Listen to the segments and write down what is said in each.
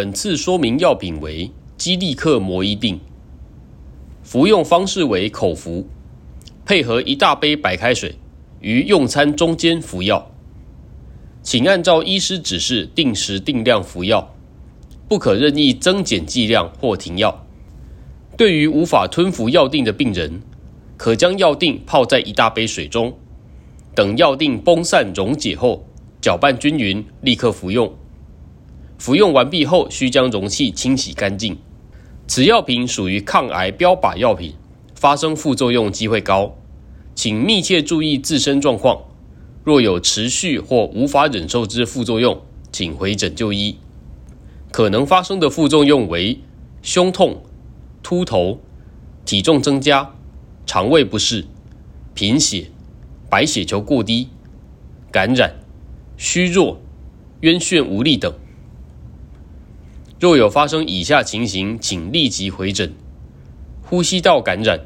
本次说明药品为基利克摩伊定，服用方式为口服，配合一大杯白开水，于用餐中间服药。请按照医师指示定时定量服药，不可任意增减剂量或停药。对于无法吞服药定的病人，可将药定泡在一大杯水中，等药定崩散溶解后，搅拌均匀，立刻服用。服用完毕后，需将容器清洗干净。此药品属于抗癌标靶药品，发生副作用机会高，请密切注意自身状况。若有持续或无法忍受之副作用，请回诊就医。可能发生的副作用为胸痛、秃头、体重增加、肠胃不适、贫血、白血球过低、感染、虚弱、晕眩无力等。若有发生以下情形，请立即回诊：呼吸道感染、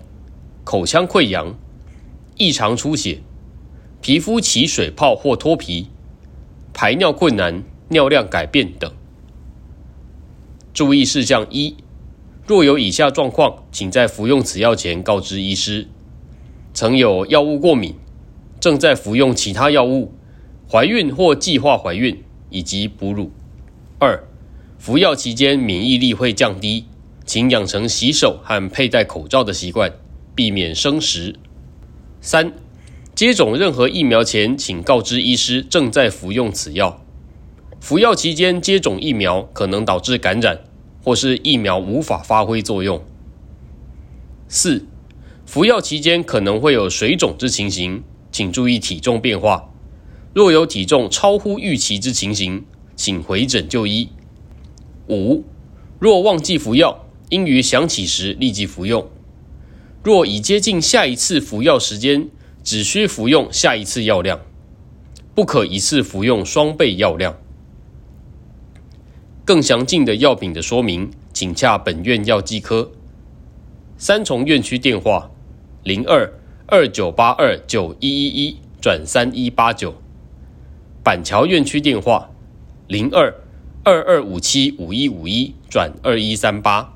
口腔溃疡、异常出血、皮肤起水泡或脱皮、排尿困难、尿量改变等。注意事项一：若有以下状况，请在服用此药前告知医师：曾有药物过敏、正在服用其他药物、怀孕或计划怀孕以及哺乳。二服药期间免疫力会降低，请养成洗手和佩戴口罩的习惯，避免生食。三、接种任何疫苗前，请告知医师正在服用此药。服药期间接种疫苗可能导致感染，或是疫苗无法发挥作用。四、服药期间可能会有水肿之情形，请注意体重变化。若有体重超乎预期之情形，请回诊就医。五，若忘记服药，应于想起时立即服用。若已接近下一次服药时间，只需服用下一次药量，不可一次服用双倍药量。更详尽的药品的说明，请洽本院药剂科。三重院区电话：零二二九八二九一一一转三一八九。板桥院区电话：零二。二二五七五一五一转二一三八。